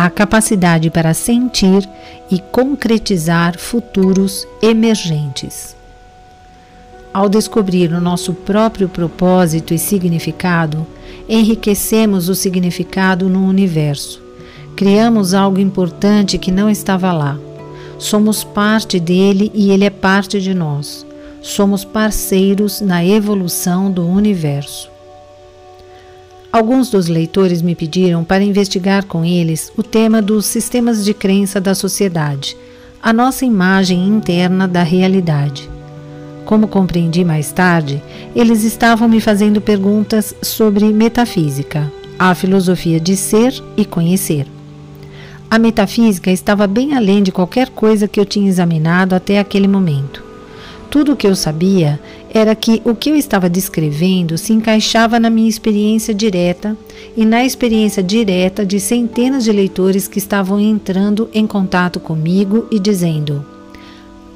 a capacidade para sentir e concretizar futuros emergentes. Ao descobrir o nosso próprio propósito e significado, enriquecemos o significado no universo. Criamos algo importante que não estava lá. Somos parte dele e ele é parte de nós. Somos parceiros na evolução do universo. Alguns dos leitores me pediram para investigar com eles o tema dos sistemas de crença da sociedade, a nossa imagem interna da realidade. Como compreendi mais tarde, eles estavam me fazendo perguntas sobre metafísica, a filosofia de ser e conhecer. A metafísica estava bem além de qualquer coisa que eu tinha examinado até aquele momento. Tudo o que eu sabia era que o que eu estava descrevendo se encaixava na minha experiência direta e na experiência direta de centenas de leitores que estavam entrando em contato comigo e dizendo: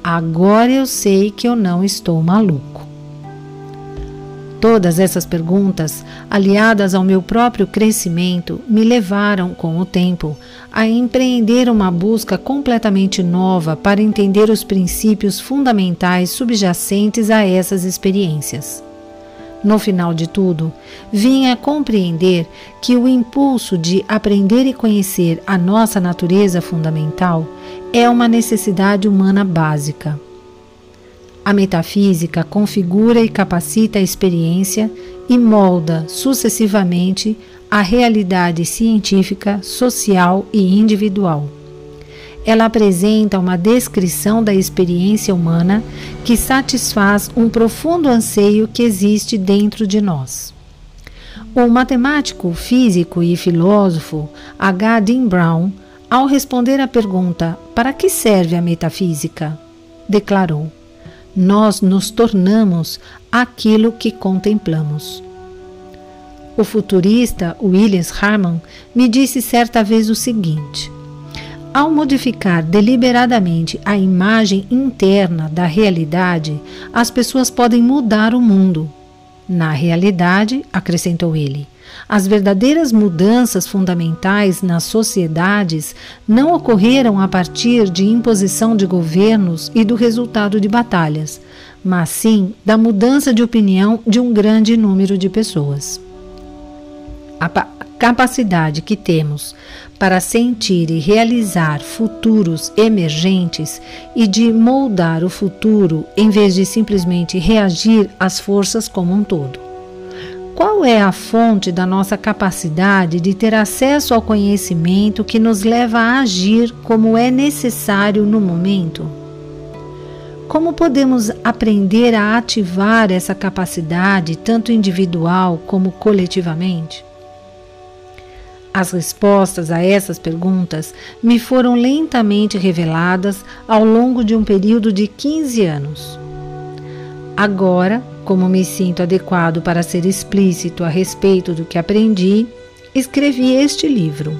Agora eu sei que eu não estou maluco. Todas essas perguntas, aliadas ao meu próprio crescimento, me levaram, com o tempo, a empreender uma busca completamente nova para entender os princípios fundamentais subjacentes a essas experiências. No final de tudo, vim a compreender que o impulso de aprender e conhecer a nossa natureza fundamental é uma necessidade humana básica. A metafísica configura e capacita a experiência e molda sucessivamente a realidade científica, social e individual. Ela apresenta uma descrição da experiência humana que satisfaz um profundo anseio que existe dentro de nós. O matemático, físico e filósofo H. Dean Brown ao responder à pergunta: para que serve a metafísica? declarou: Nós nos tornamos aquilo que contemplamos. O futurista Williams Harman me disse certa vez o seguinte: ao modificar deliberadamente a imagem interna da realidade, as pessoas podem mudar o mundo. Na realidade, acrescentou ele, as verdadeiras mudanças fundamentais nas sociedades não ocorreram a partir de imposição de governos e do resultado de batalhas, mas sim da mudança de opinião de um grande número de pessoas. A capacidade que temos para sentir e realizar futuros emergentes e de moldar o futuro em vez de simplesmente reagir às forças como um todo. Qual é a fonte da nossa capacidade de ter acesso ao conhecimento que nos leva a agir como é necessário no momento? Como podemos aprender a ativar essa capacidade, tanto individual como coletivamente? As respostas a essas perguntas me foram lentamente reveladas ao longo de um período de 15 anos. Agora, como me sinto adequado para ser explícito a respeito do que aprendi, escrevi este livro,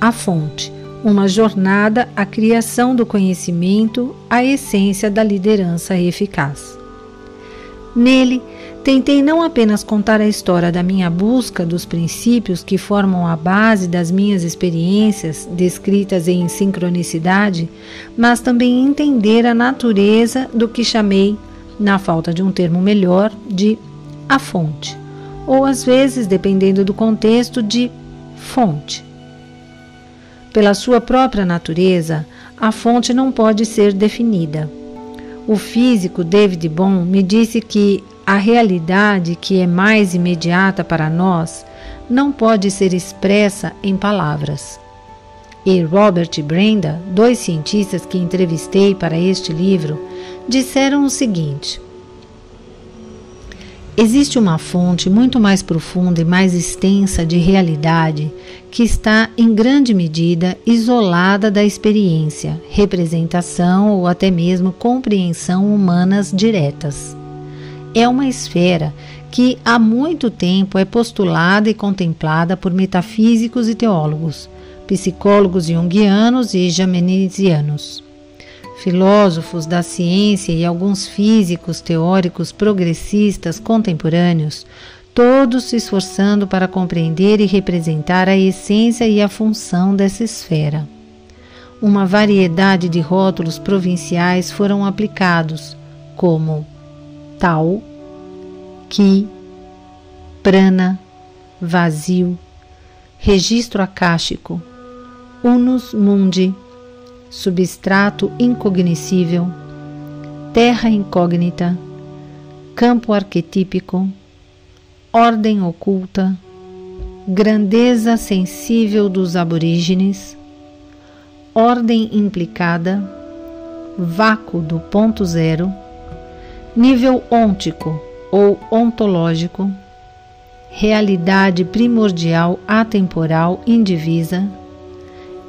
A Fonte Uma Jornada à Criação do Conhecimento, a Essência da Liderança Eficaz. Nele, tentei não apenas contar a história da minha busca dos princípios que formam a base das minhas experiências, descritas em sincronicidade, mas também entender a natureza do que chamei na falta de um termo melhor, de a fonte, ou às vezes, dependendo do contexto, de fonte. Pela sua própria natureza, a fonte não pode ser definida. O físico David Bohm me disse que a realidade que é mais imediata para nós não pode ser expressa em palavras. E Robert e Brenda, dois cientistas que entrevistei para este livro, disseram o seguinte: Existe uma fonte muito mais profunda e mais extensa de realidade que está, em grande medida, isolada da experiência, representação ou até mesmo compreensão humanas diretas. É uma esfera que há muito tempo é postulada e contemplada por metafísicos e teólogos, psicólogos junguianos e jaminesianos filósofos da ciência e alguns físicos teóricos progressistas contemporâneos, todos se esforçando para compreender e representar a essência e a função dessa esfera. Uma variedade de rótulos provinciais foram aplicados, como tal, ki, prana, vazio, registro acástico, unus mundi, substrato incognoscível, terra incógnita, campo arquetípico, ordem oculta, grandeza sensível dos aborígenes, ordem implicada, vácuo do ponto zero, nível ôntico ou ontológico, realidade primordial atemporal indivisa,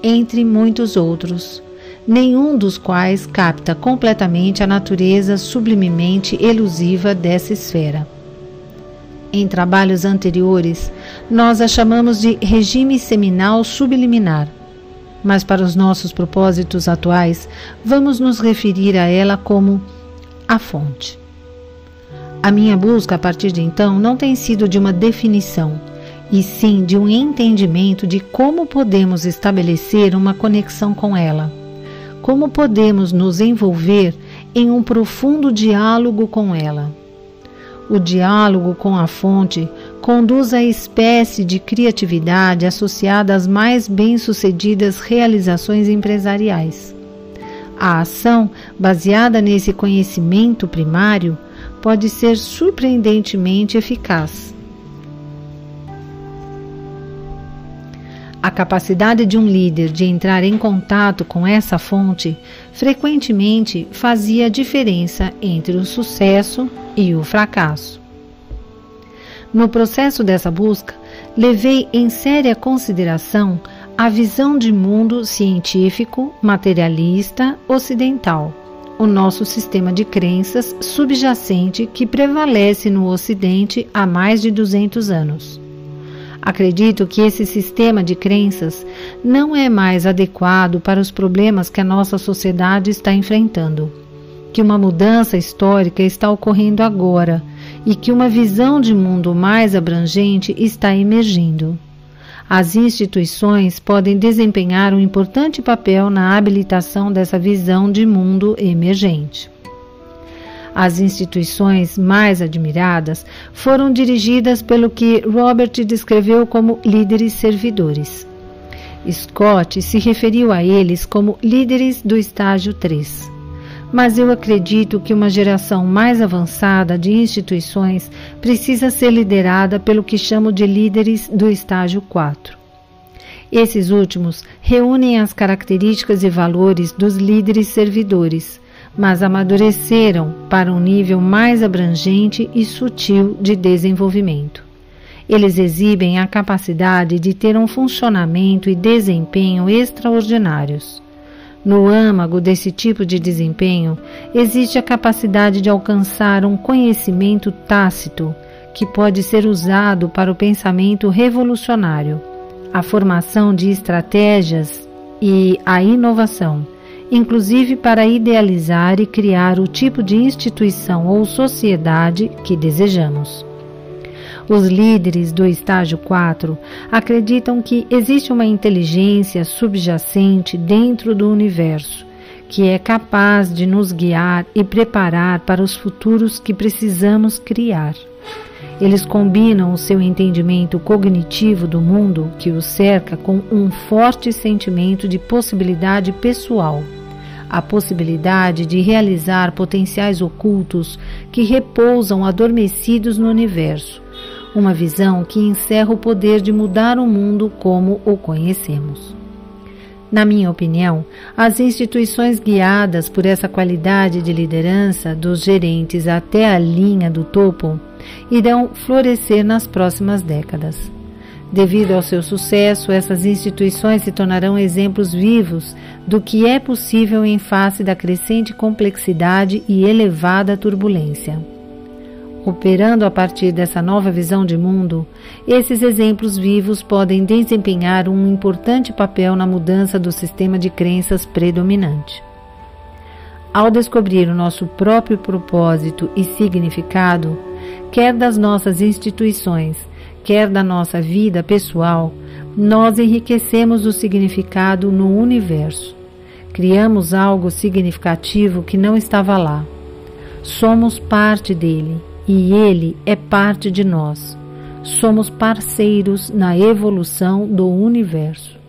entre muitos outros, nenhum dos quais capta completamente a natureza sublimemente elusiva dessa esfera. Em trabalhos anteriores, nós a chamamos de regime seminal subliminar, mas para os nossos propósitos atuais, vamos nos referir a ela como a fonte. A minha busca a partir de então não tem sido de uma definição, e sim de um entendimento de como podemos estabelecer uma conexão com ela, como podemos nos envolver em um profundo diálogo com ela. O diálogo com a fonte conduz à espécie de criatividade associada às mais bem-sucedidas realizações empresariais. A ação, baseada nesse conhecimento primário, pode ser surpreendentemente eficaz. A capacidade de um líder de entrar em contato com essa fonte frequentemente fazia a diferença entre o sucesso e o fracasso. No processo dessa busca, levei em séria consideração a visão de mundo científico, materialista, ocidental, o nosso sistema de crenças subjacente que prevalece no Ocidente há mais de 200 anos. Acredito que esse sistema de crenças não é mais adequado para os problemas que a nossa sociedade está enfrentando. Que uma mudança histórica está ocorrendo agora e que uma visão de mundo mais abrangente está emergindo. As instituições podem desempenhar um importante papel na habilitação dessa visão de mundo emergente. As instituições mais admiradas foram dirigidas pelo que Robert descreveu como líderes servidores. Scott se referiu a eles como líderes do estágio 3. Mas eu acredito que uma geração mais avançada de instituições precisa ser liderada pelo que chamo de líderes do estágio 4. Esses últimos reúnem as características e valores dos líderes servidores, mas amadureceram para um nível mais abrangente e sutil de desenvolvimento. Eles exibem a capacidade de ter um funcionamento e desempenho extraordinários. No âmago desse tipo de desempenho existe a capacidade de alcançar um conhecimento tácito que pode ser usado para o pensamento revolucionário, a formação de estratégias e a inovação inclusive para idealizar e criar o tipo de instituição ou sociedade que desejamos. Os líderes do estágio 4 acreditam que existe uma inteligência subjacente dentro do universo que é capaz de nos guiar e preparar para os futuros que precisamos criar. Eles combinam o seu entendimento cognitivo do mundo que os cerca com um forte sentimento de possibilidade pessoal a possibilidade de realizar potenciais ocultos que repousam adormecidos no universo, uma visão que encerra o poder de mudar o mundo como o conhecemos. Na minha opinião, as instituições guiadas por essa qualidade de liderança, dos gerentes até a linha do topo, irão florescer nas próximas décadas. Devido ao seu sucesso, essas instituições se tornarão exemplos vivos do que é possível em face da crescente complexidade e elevada turbulência. Operando a partir dessa nova visão de mundo, esses exemplos vivos podem desempenhar um importante papel na mudança do sistema de crenças predominante. Ao descobrir o nosso próprio propósito e significado, quer das nossas instituições, quer da nossa vida pessoal, nós enriquecemos o significado no universo. Criamos algo significativo que não estava lá. Somos parte dele e ele é parte de nós. Somos parceiros na evolução do universo.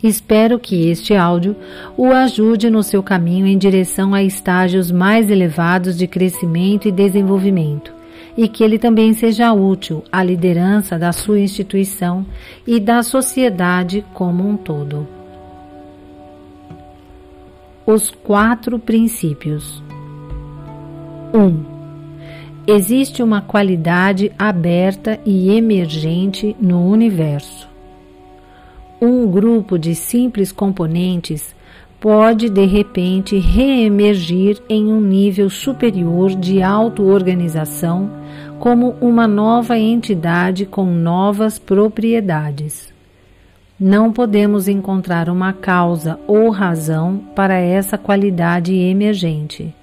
Espero que este áudio o ajude no seu caminho em direção a estágios mais elevados de crescimento e desenvolvimento e que ele também seja útil à liderança da sua instituição e da sociedade como um todo. Os quatro princípios. 1. Um, existe uma qualidade aberta e emergente no universo. Um grupo de simples componentes pode de repente reemergir em um nível superior de auto-organização como uma nova entidade com novas propriedades. Não podemos encontrar uma causa ou razão para essa qualidade emergente,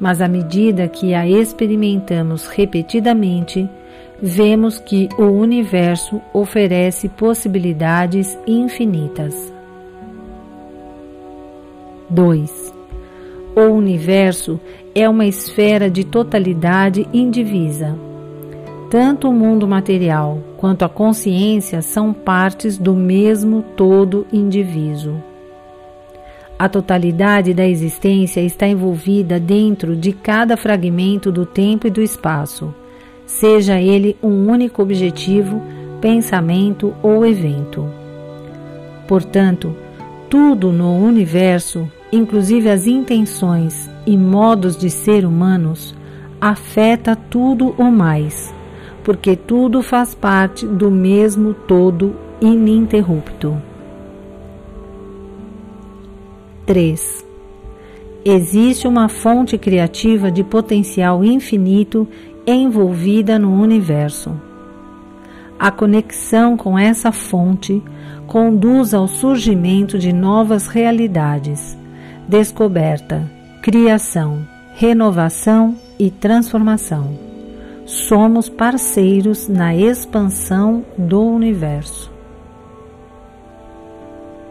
mas à medida que a experimentamos repetidamente, vemos que o universo oferece possibilidades infinitas. 2. O universo é uma esfera de totalidade indivisa. Tanto o mundo material quanto a consciência são partes do mesmo todo indiviso. A totalidade da existência está envolvida dentro de cada fragmento do tempo e do espaço, seja ele um único objetivo, pensamento ou evento. Portanto, tudo no universo inclusive as intenções e modos de ser humanos, afeta tudo o mais, porque tudo faz parte do mesmo todo ininterrupto. 3. Existe uma fonte criativa de potencial infinito envolvida no universo. A conexão com essa fonte conduz ao surgimento de novas realidades descoberta, criação, renovação e transformação. Somos parceiros na expansão do universo.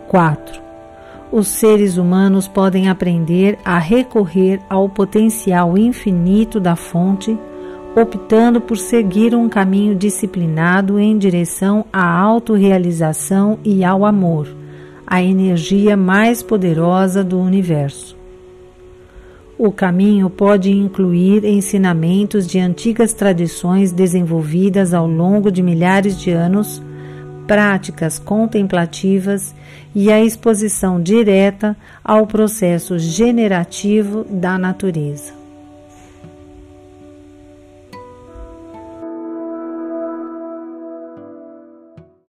4. Os seres humanos podem aprender a recorrer ao potencial infinito da fonte, optando por seguir um caminho disciplinado em direção à autorrealização e ao amor a energia mais poderosa do universo. O caminho pode incluir ensinamentos de antigas tradições desenvolvidas ao longo de milhares de anos, práticas contemplativas e a exposição direta ao processo generativo da natureza.